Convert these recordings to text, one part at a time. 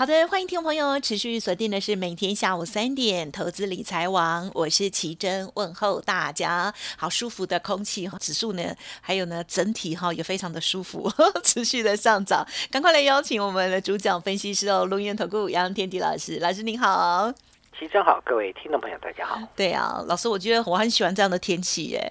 好的，欢迎听众朋友持续锁定的是每天下午三点投资理财网，我是奇珍，问候大家。好舒服的空气，指数呢，还有呢，整体哈也非常的舒服，持续的上涨。赶快来邀请我们的主讲分析师哦，龙岩投顾杨天迪老师，老师您好。奇珍好，各位听众朋友大家好。对啊，老师，我觉得我很喜欢这样的天气耶。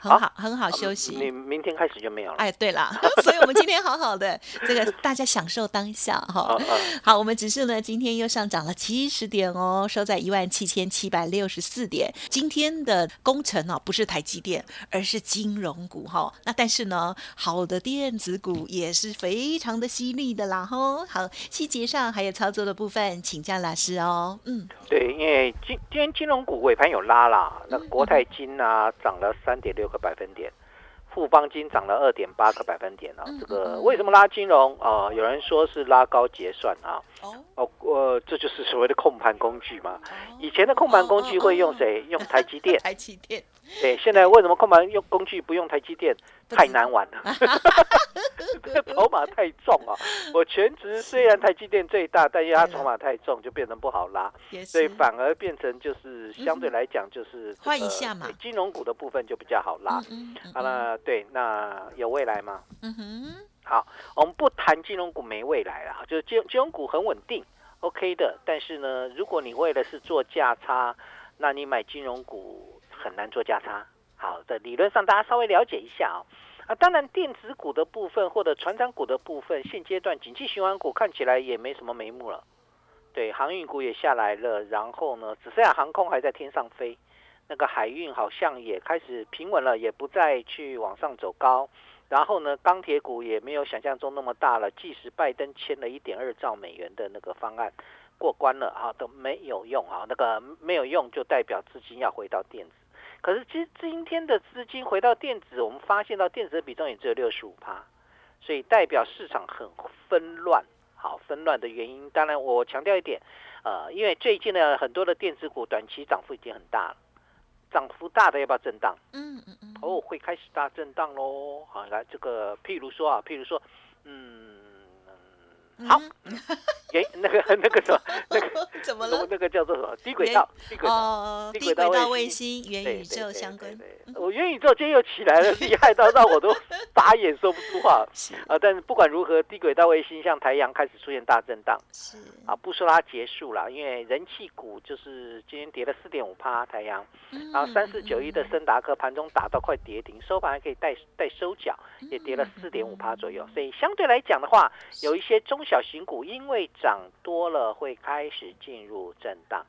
很好，很好休息。你明天开始就没有了。哎，对啦，所以我们今天好好的，这个大家享受当下哈。好，我们指数呢今天又上涨了七十点哦，收在一万七千七百六十四点。今天的工程哦，不是台积电，而是金融股哈。那但是呢，好的电子股也是非常的犀利的啦哈。好，细节上还有操作的部分，请教老师哦。嗯，对，因为今今天金融股尾盘有拉啦，那国泰金啊涨了三点六。个百分点，富邦金涨了二点八个百分点啊！这个为什么拉金融啊？有人说是拉高结算啊。哦，呃，这就是所谓的控盘工具嘛。以前的控盘工具会用谁？用台积电。台积电。对，现在为什么控盘用工具不用台积电？太难玩了，这筹码太重啊！我全职虽然台积电最大，但因为它筹码太重，就变成不好拉，所以反而变成就是相对来讲就是换一下嘛，金融股的部分就比较好拉。好了，对，那有未来吗？嗯哼。好，我们不谈金融股没未来了，就是金金融股很稳定，OK 的。但是呢，如果你为了是做价差，那你买金融股很难做价差。好的，理论上大家稍微了解一下哦。啊，当然电子股的部分或者船长股的部分，现阶段景气循环股看起来也没什么眉目了。对，航运股也下来了，然后呢，只剩下航空还在天上飞，那个海运好像也开始平稳了，也不再去往上走高。然后呢，钢铁股也没有想象中那么大了，即使拜登签了一点二兆美元的那个方案过关了啊，都没有用啊，那个没有用就代表资金要回到电子。可是今今天的资金回到电子，我们发现到电子的比重也只有六十五趴，所以代表市场很纷乱。好，纷乱的原因，当然我强调一点，呃，因为最近呢很多的电子股短期涨幅已经很大了，涨幅大的要不要震荡？嗯嗯嗯。哦，会开始大震荡喽。好，来这个，譬如说啊，譬如说，嗯。好，原那个那个什么那个 怎么了？那个叫做什么低轨道？低轨道？低轨道卫星、元宇宙相关。我元宇宙今天又起来了，厉害到让我都打眼说不出话。啊，但是不管如何，低轨道卫星像太阳开始出现大震荡。是啊，不说它结束了，因为人气股就是今天跌了四点五趴，太阳。然后三四九一的森达克盘中打到快跌停，收盘还可以带带收脚，也跌了四点五趴左右。所以相对来讲的话，有一些中。小型股因为涨多了，会开始进入震荡，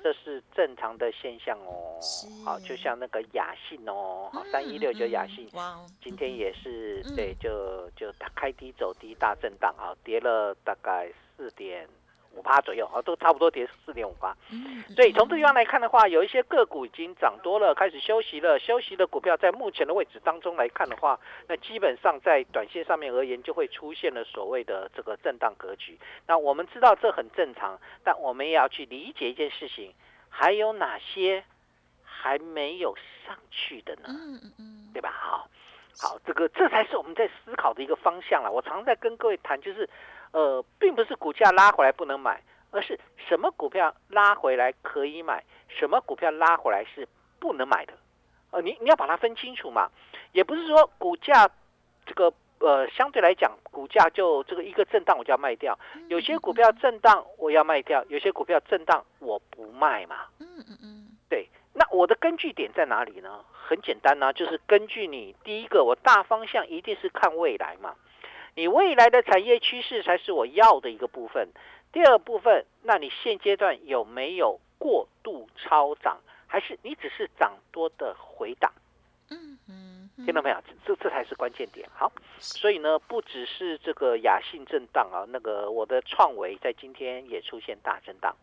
这是正常的现象哦。好，就像那个雅信哦，好三一六九雅信，今天也是对，就就开低走低，大震荡啊，跌了大概四点。五趴左右啊，都差不多跌四点五八。所以从这地方来看的话，有一些个股已经涨多了，开始休息了。休息的股票在目前的位置当中来看的话，那基本上在短线上面而言，就会出现了所谓的这个震荡格局。那我们知道这很正常，但我们也要去理解一件事情，还有哪些还没有上去的呢？嗯嗯嗯，对吧？好，好，这个这才是我们在思考的一个方向了。我常在跟各位谈，就是。呃，并不是股价拉回来不能买，而是什么股票拉回来可以买，什么股票拉回来是不能买的。呃，你你要把它分清楚嘛。也不是说股价这个呃相对来讲，股价就这个一个震荡我就要卖掉。有些股票震荡我要卖掉，有些股票震荡我不卖嘛。嗯嗯嗯。对，那我的根据点在哪里呢？很简单呢，就是根据你第一个，我大方向一定是看未来嘛。你未来的产业趋势才是我要的一个部分。第二部分，那你现阶段有没有过度超涨，还是你只是涨多的回档？嗯嗯，听到没有？这这才是关键点。好，所以呢，不只是这个雅信震荡啊，那个我的创维在今天也出现大震荡。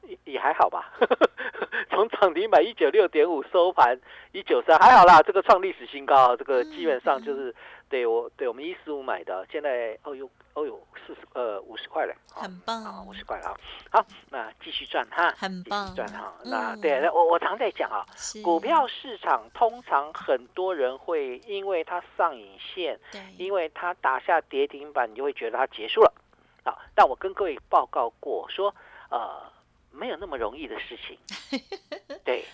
好，也也还好吧。从涨停板一九六点五收盘一九三，还好啦。这个创历史新高，这个基本上就是对我对我们一十五买的，现在哦呦哦呦四十呃五十块了，很棒啊，五十块啊。好，那继续赚哈，很棒，赚哈。那对，我我常在讲啊，股票市场通常很多人会因为它上影线，因为它打下跌停板，你就会觉得它结束了。好，但我跟各位报告过说，呃。没有那么容易的事情，对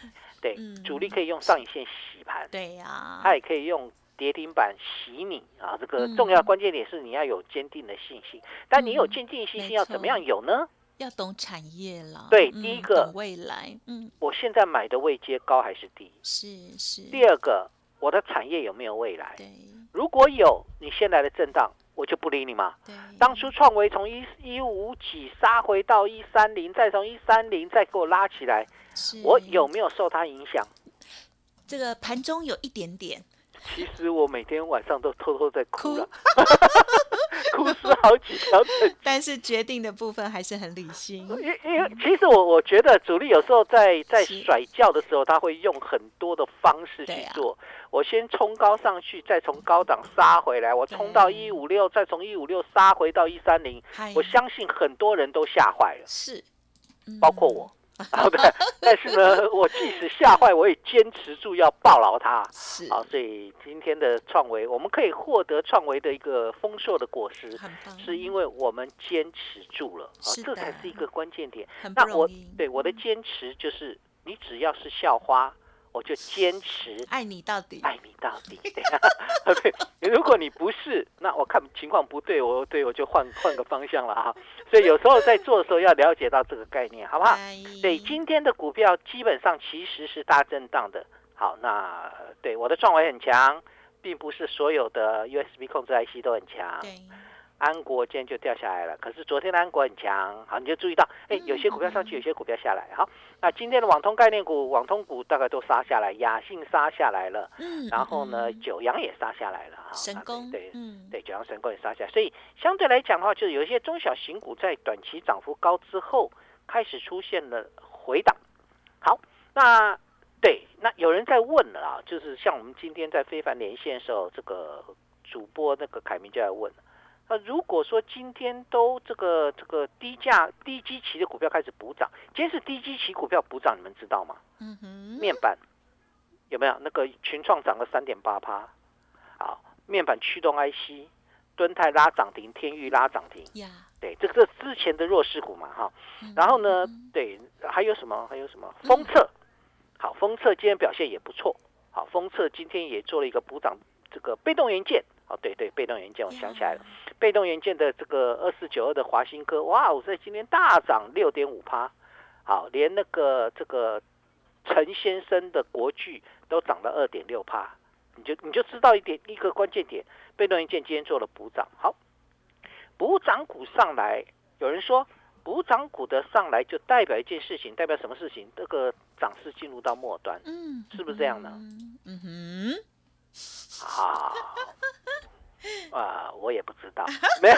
对，主力可以用上影线洗盘，对呀，它也可以用跌停板洗你啊。这个重要关键点是你要有坚定的信心，但你有坚定信心要怎么样有呢？要懂产业了。对，第一个未来，嗯，我现在买的位阶高还是低？是是。第二个，我的产业有没有未来？对，如果有，你现在的震荡。我就不理你嘛。当初创维从一一五几杀回到一三零，再从一三零再给我拉起来，我有没有受它影响？这个盘中有一点点。其实我每天晚上都偷偷在哭了，哭死好几条腿。但是决定的部分还是很理性。因因为其实我我觉得主力有时候在在甩轿的时候，他会用很多的方式去做。我先冲高上去，再从高档杀回来。我冲到一五六，再从一五六杀回到一三零。我相信很多人都吓坏了，是，包括我。好的，但是呢，我即使吓坏，我也坚持住要抱牢它。是，好，所以今天的创维，我们可以获得创维的一个丰硕的果实，是因为我们坚持住了。啊，这才是一个关键点。那我对我的坚持就是，你只要是校花。我就坚持 爱你到底，爱你到底。对，如果你不是，那我看情况不对，我对我就换换个方向了哈。所以有时候在做的时候要了解到这个概念，好不好？对，今天的股票基本上其实是大震荡的。好，那对我的创维很强，并不是所有的 USB 控制 IC 都很强。安国今天就掉下来了，可是昨天的安国很强，好，你就注意到，哎，有些股票上去，有些股票下来，好，那今天的网通概念股、网通股大概都杀下来，雅信杀下来了，嗯，然后呢，九阳也杀下来了，哈，神功，对，嗯，对，九阳神功也杀下来，所以相对来讲的话，就是有一些中小型股在短期涨幅高之后，开始出现了回档，好，那对，那有人在问了啊，就是像我们今天在非凡连线的时候，这个主播那个凯明就在问。那如果说今天都这个这个低价低基期的股票开始补涨，今天是低基期股票补涨，你们知道吗？嗯哼，面板有没有那个群创涨了三点八趴？好，面板驱动 IC，敦泰拉涨停，天域拉涨停。呀，对，这个之前的弱势股嘛，哈。然后呢，对，还有什么？还有什么？封测，好，封测今天表现也不错。好，封测今天也做了一个补涨，这个被动元件。哦，对对，被动元件，我想起来了，被动元件的这个二四九二的华新科，哇，我在今天大涨六点五趴，好，连那个这个陈先生的国巨都涨了二点六趴，你就你就知道一点一个关键点，被动元件今天做了补涨，好，补涨股上来，有人说补涨股的上来就代表一件事情，代表什么事情？这个涨势进入到末端，嗯，是不是这样呢？嗯哼。啊啊，我也不知道，没有，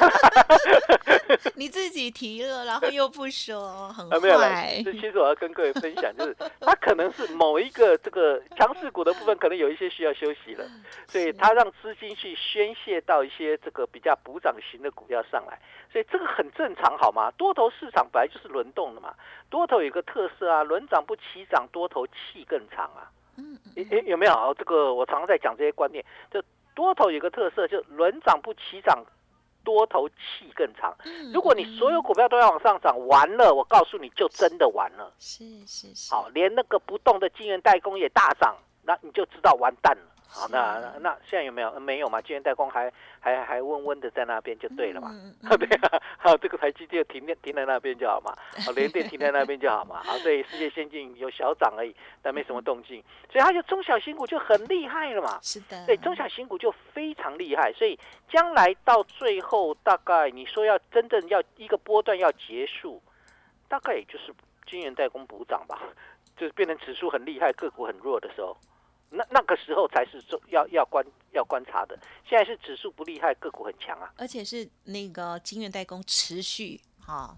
你自己提了，然后又不说，很坏。这其实我要跟各位分享，就是 它可能是某一个这个强势股的部分，可能有一些需要休息了，所以它让资金去宣泄到一些这个比较补涨型的股票上来，所以这个很正常，好吗？多头市场本来就是轮动的嘛，多头有个特色啊，轮涨不齐涨，多头气更长啊。嗯，有有没有这个我常常在讲这些观念，就多头有个特色，就轮涨不起涨，多头气更长。如果你所有股票都要往上涨，完了，我告诉你就真的完了。是是是。好，连那个不动的晶圆代工也大涨，那你就知道完蛋了。好，那那现在有没有？没有嘛？今天代工还还还温温的在那边就对了嘛？对啊，好，这个台积电停电停在那边就好嘛，好，联电停在那边就好嘛。好，所以世界先进有小涨而已，但没什么动静，所以它就中小型股就很厉害了嘛。是的，对，中小型股就非常厉害，所以将来到最后大概你说要真正要一个波段要结束，大概也就是晶圆代工补涨吧，就是变成指数很厉害，个股很弱的时候。那那个时候才是重要要观要观察的，现在是指数不厉害，个股很强啊，而且是那个金圆代工持续哈，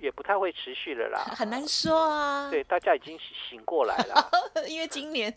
也不太会持续了啦，很难说啊。对，大家已经醒过来了，因为今年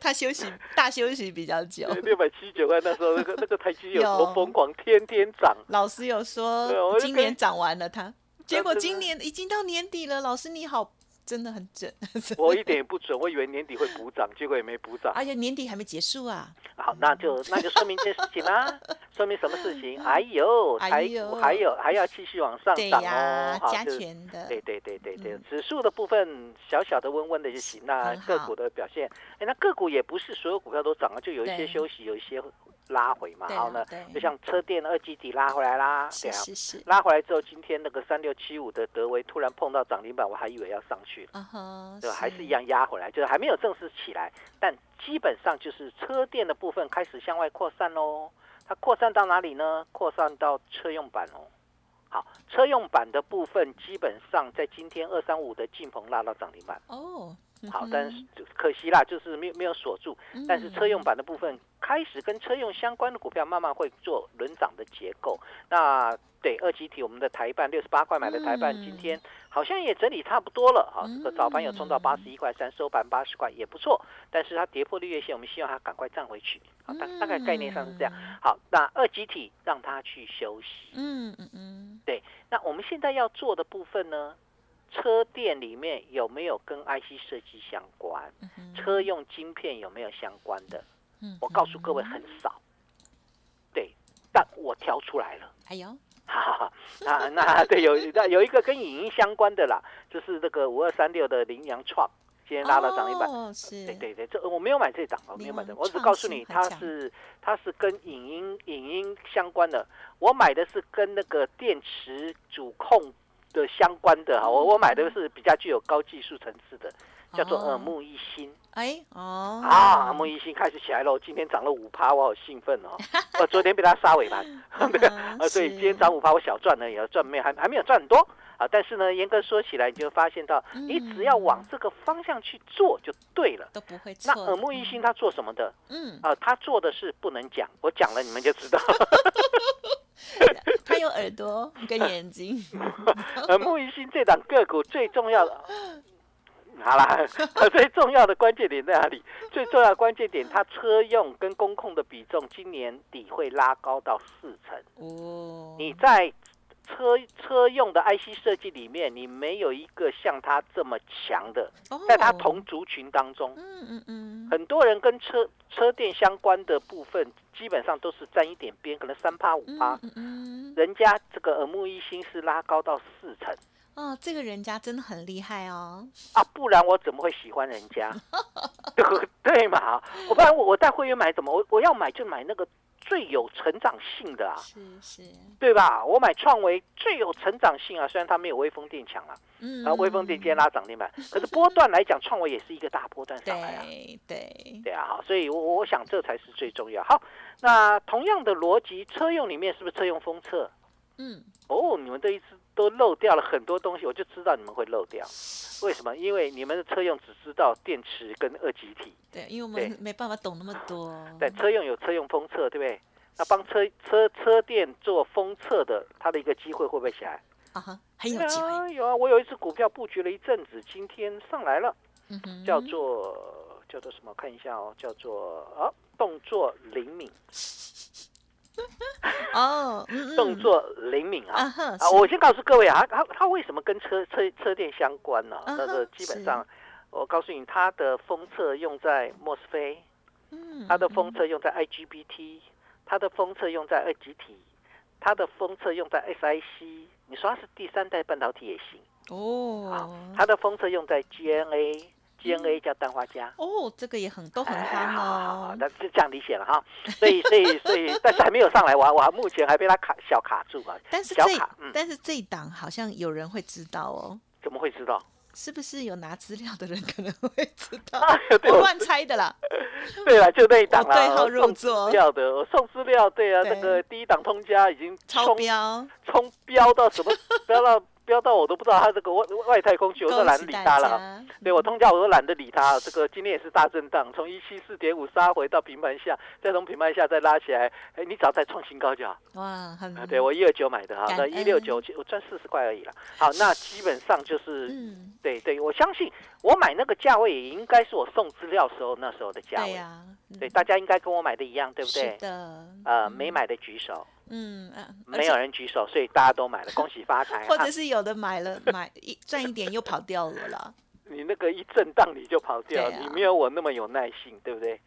他休息大休息比较久，六百七十九块那时候那个 那个台积有多疯狂，天天涨。老师有说今年涨完了，他结果今年已经到年底了，老师你好。真的很准，我一点也不准，我以为年底会补涨，结果也没补涨。而且年底还没结束啊！好，那就那就说明一件事情啦，说明什么事情？哎呦，还有还有还要继续往上涨哦，加权的，对对对对对，指数的部分小小的温温的就行。那个股的表现，哎，那个股也不是所有股票都涨了，就有一些休息，有一些。拉回嘛，然后呢，就像车电二基底拉回来啦，对啊，拉回来之后，今天那个三六七五的德威突然碰到涨停板，我还以为要上去了，对吧？还是一样压回来，就是还没有正式起来，但基本上就是车电的部分开始向外扩散喽。它扩散到哪里呢？扩散到车用板哦。好，车用板的部分基本上在今天二三五的进棚拉到涨停板哦。好，但是可惜啦，就是没有没有锁住。但是车用版的部分开始跟车用相关的股票慢慢会做轮涨的结构。那对二级体，我们的台办六十八块买的台办，今天好像也整理差不多了。好，这个早盘有冲到八十一块三，收盘八十块也不错。但是它跌破绿月线，我们希望它赶快站回去。好，大大概概念上是这样。好，那二级体让它去休息。嗯嗯嗯。对，那我们现在要做的部分呢？车店里面有没有跟 IC 设计相关？车用晶片有没有相关的？我告诉各位很少。对，但我挑出来了。还有，那那对有那有一个跟影音相关的啦，就是这个五二三六的羚羊创，今天拉到涨一百。哦，是。对对对，这我没有买这档，我没有买这，我只告诉你它是它是跟影音影音相关的。我买的是跟那个电池主控。的相关的哈，我我买的是比较具有高技术层次的，叫做耳目一新。哎哦啊，耳目一新开始起来喽，今天涨了五趴，我好兴奋哦！我昨天被它杀尾盘，对啊，所以今天涨五趴，我小赚了，也要赚没还还没有赚很多啊。但是呢，严格说起来，你就发现到，你只要往这个方向去做就对了，都不会错。那耳目一新他做什么的？嗯啊，他做的是不能讲，我讲了你们就知道。他有耳朵跟眼睛。而，木鱼星这档个股最重要的，好啦，最重要的关键点在哪里？最重要的关键点，它车用跟工控的比重今年底会拉高到四成。哦，你在车车用的 IC 设计里面，你没有一个像它这么强的，在它同族群当中，嗯嗯嗯，很多人跟车车电相关的部分。基本上都是沾一点边，可能三趴五趴。嗯，人家这个耳目一新是拉高到四成。哦，这个人家真的很厉害哦。啊，不然我怎么会喜欢人家？对嘛？我不然我我带会员买怎么？我我要买就买那个。最有成长性的啊，是是，对吧？我买创维最有成长性啊，虽然它没有微风电强啊，嗯，然后微风电今天拉涨停板，可是波段来讲，创维也是一个大波段上来啊，对对。对啊，好，所以我我想这才是最重要。好，那同样的逻辑，车用里面是不是车用封测？嗯，哦，你们这一次。都漏掉了很多东西，我就知道你们会漏掉。为什么？因为你们的车用只知道电池跟二极体。对，因为我们没办法懂那么多。对，车用有车用封测，对不对？那帮车车车电做封测的，它的一个机会会不会起来？啊哈，很有机会。有啊，我有一只股票布局了一阵子，今天上来了。嗯。叫做叫做什么？看一下哦，叫做啊，动作灵敏。哦，动作灵敏啊！啊，我先告诉各位啊，它它为什么跟车车车电相关呢？那个基本上，我告诉你，它的封测用在莫斯菲，嗯，它的封测用在 IGBT，它的封测用在二极体，它的封测用在 SIC。你说它是第三代半导体也行哦。它的封测用在 GNA。，CNA 叫氮化镓。哦，这个也很都很夯哦。那是这样理解了哈，所以所以所以，但是还没有上来，我我目前还被他卡小卡住啊。但是这但是这一档好像有人会知道哦。怎么会知道？是不是有拿资料的人可能会知道？我乱猜的啦。对了，就那一档啦。对号入座。要的，我送资料。对啊，那个第一档通家已经超标，冲标到什么？标到。飙到我都不知道他这个外外太空去，我都懒得理他了。对我通宵我都懒得理他。这个今天也是大震荡，从一七四点五杀回到平盘下，再从平盘下再拉起来。哎，你只要再创新高就好。哇，很对我一二九买的哈，那一六九我赚四十块而已了。好，那基本上就是，对对，我相信我买那个价位也应该是我送资料时候那时候的价位。对，大家应该跟我买的一样，对不对？是的。呃，没买的举手。嗯嗯，没有人举手，所以大家都买了，恭喜发财。或者是有的买了买一赚一点又跑掉了啦。你那个一震荡你就跑掉，你没有我那么有耐性，对不对？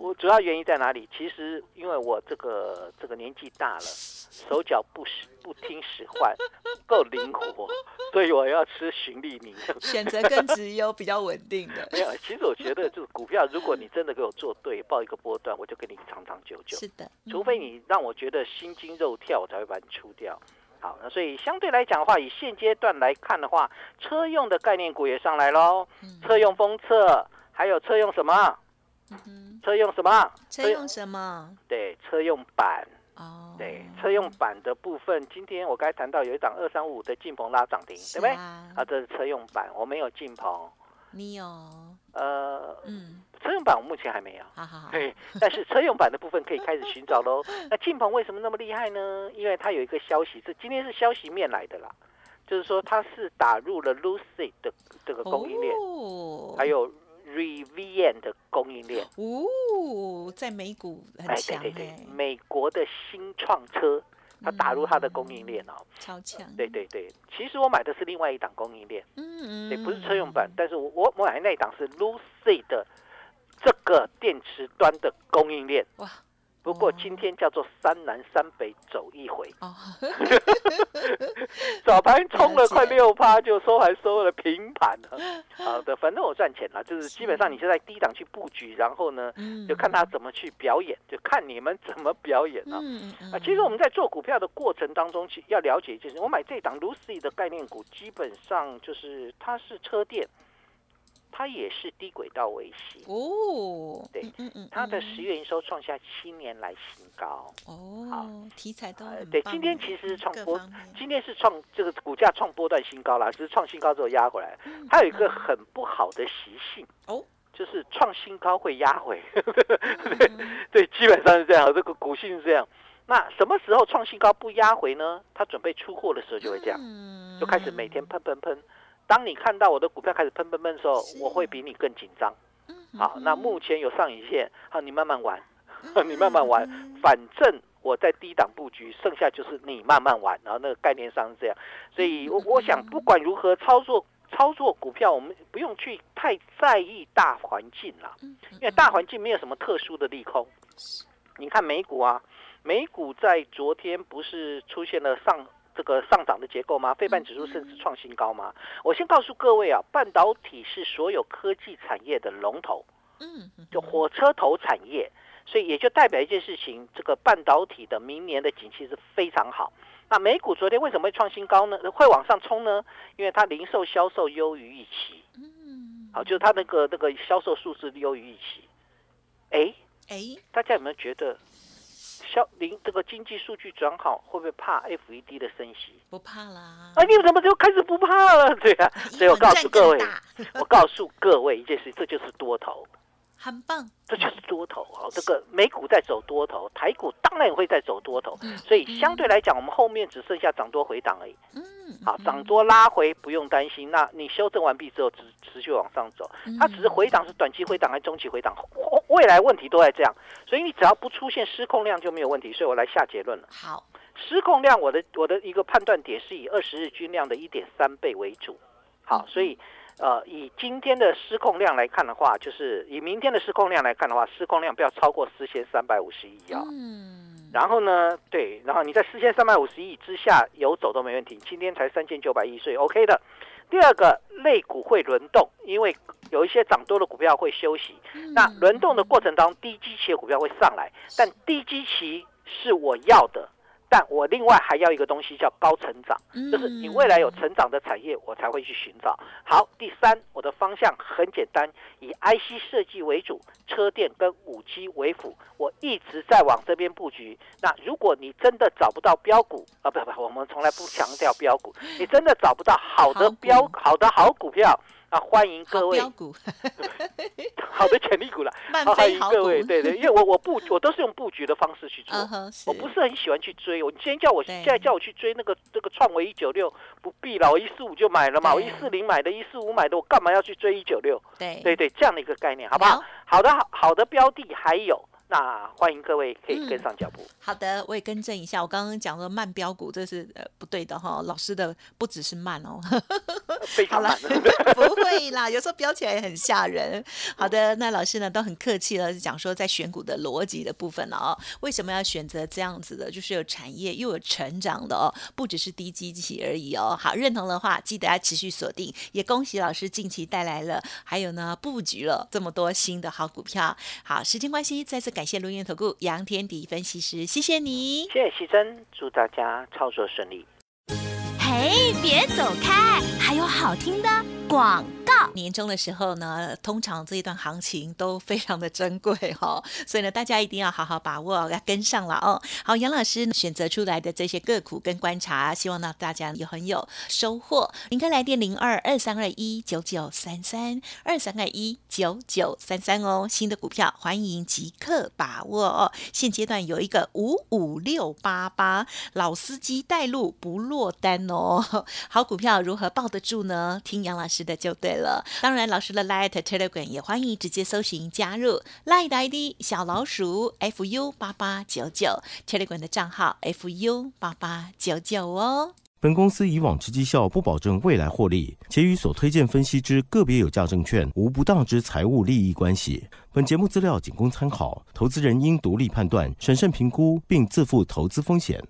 我主要原因在哪里？其实因为我这个这个年纪大了，手脚不使不听使唤，不够灵活，所以我要吃循利宁，选择更直优比较稳定的。没有，其实我觉得就是股票，如果你真的给我做对，报一个波段，我就跟你长长久久。是的，除非你让我觉得心惊肉跳，我才会把你出掉。好，那所以相对来讲的话，以现阶段来看的话，车用的概念股也上来喽。车用封测，还有车用什么？车用什么？车用什么？对，车用板。哦。对，车用板的部分，今天我刚才谈到有一档二三五的进鹏拉涨停，对不对？啊，这是车用板，我没有进鹏。你有？呃，嗯。车用版我目前还没有，好好好。对，但是车用版的部分可以开始寻找喽。那晋鹏为什么那么厉害呢？因为它有一个消息，这今天是消息面来的啦，就是说它是打入了 Lucid 的这个供应链，还有 Rivian 的供应链。哦，在美股很强对对对，美国的新创车。它打入它的供应链哦，超强。对对对，其实我买的是另外一档供应链，嗯嗯，也不是车用版，但是我我我买的那一档是 Lucy 的这个电池端的供应链。哇。不过今天叫做三南三北走一回，早盘冲了快六趴，就收还收了平盘了。好的，反正我赚钱了，就是基本上你就在低档去布局，然后呢，就看他怎么去表演，就看你们怎么表演啊。啊，其实我们在做股票的过程当中，其要了解一件事，我买这档 Lucy 的概念股，基本上就是它是车电。它也是低轨道卫星哦，对，嗯嗯，它的十月营收创下七年来新高。哦，好，题材都对，今天其实创波，今天是创这个股价创波段新高啦，只是创新高之后压回来，它有一个很不好的习性哦，就是创新高会压回，对，基本上是这样，这个股性是这样。那什么时候创新高不压回呢？它准备出货的时候就会这样，就开始每天喷喷喷。当你看到我的股票开始喷喷喷的时候，我会比你更紧张。好，那目前有上影线，好，你慢慢玩，你慢慢玩，反正我在低档布局，剩下就是你慢慢玩。然后那个概念上是这样，所以我我想不管如何操作操作股票，我们不用去太在意大环境啦，因为大环境没有什么特殊的利空。你看美股啊，美股在昨天不是出现了上。这个上涨的结构吗？费半指数甚至创新高吗？我先告诉各位啊，半导体是所有科技产业的龙头，嗯，就火车头产业，所以也就代表一件事情，这个半导体的明年的景气是非常好。那美股昨天为什么会创新高呢？会往上冲呢？因为它零售销售优于预期，嗯，好，就是它那个那个销售数字优于预期。哎哎，大家有没有觉得？消零这个经济数据转好，会不会怕 F E D 的升息？不怕啦！啊，你怎么就开始不怕了？对啊，所以我告诉各位，我告诉各位一件事，这就是多头。很棒，这就是多头啊！这个美股在走多头，台股当然也会在走多头，所以相对来讲，我们后面只剩下涨多回档而已。嗯，好，涨多拉回不用担心。那你修正完毕之后，持持续往上走，它只是回档是短期回档还是中期回档，未来问题都在这样。所以你只要不出现失控量就没有问题。所以我来下结论了。好，失控量我的我的一个判断点是以二十日均量的一点三倍为主。好，所以。呃，以今天的失控量来看的话，就是以明天的失控量来看的话，失控量不要超过四千三百五十亿啊。嗯。然后呢，对，然后你在四千三百五十亿之下游走都没问题。今天才三千九百亿，所以 OK 的。第二个，类股会轮动，因为有一些涨多的股票会休息。那轮动的过程当中，低基期的股票会上来，但低基期是我要的。但我另外还要一个东西叫高成长，就是你未来有成长的产业，我才会去寻找。好，第三，我的方向很简单，以 IC 设计为主，车电跟五 G 为辅，我一直在往这边布局。那如果你真的找不到标股啊，不不，我们从来不强调标股，你真的找不到好的标好的好股票。啊，欢迎各位，好 的潜力股了，欢迎各位，对对，因为我我布我都是用布局的方式去做，我不是很喜欢去追。我今天叫我现在叫我去追那个这个创维一九六，不必了，我一四五就买了嘛，我一四零买的，一四五买的，我干嘛要去追一九六？对对对，这样的一个概念，好不好？好的，好好的标的还有。那欢迎各位可以跟上脚步。好的，我也更正一下，我刚刚讲的慢标股，这是呃不对的哈。老师的不只是慢哦，非常 慢。不会啦，有时候标起来也很吓人。好的，那老师呢都很客气了，讲说在选股的逻辑的部分了哦，为什么要选择这样子的？就是有产业又有成长的哦，不只是低基期而已哦。好，认同的话记得要持续锁定。也恭喜老师近期带来了，还有呢布局了这么多新的好股票。好，时间关系，再次。感谢录音投顾杨天迪分析师，谢谢你，谢谢西珍，祝大家操作顺利。嘿，别走开，还有好听的广告。年终的时候呢，通常这一段行情都非常的珍贵哈，所以呢，大家一定要好好把握，要跟上了哦。好，杨老师选择出来的这些个股跟观察，希望呢大家也很有收获。您可以来电零二二三二一九九三三二三二一九九三三哦。新的股票欢迎即刻把握哦。现阶段有一个五五六八八老司机带路不落单哦。好股票如何抱得住呢？听杨老师的就对了。当然，老师的 Light Telegram 也欢迎直接搜寻加入 Light ID 小老鼠 fu 八八九九 Telegram 的账号 fu 八八九九哦。本公司以往之绩效不保证未来获利，且与所推荐分析之个别有价证券无不当之财务利益关系。本节目资料仅供参考，投资人应独立判断、审慎评估，并自负投资风险。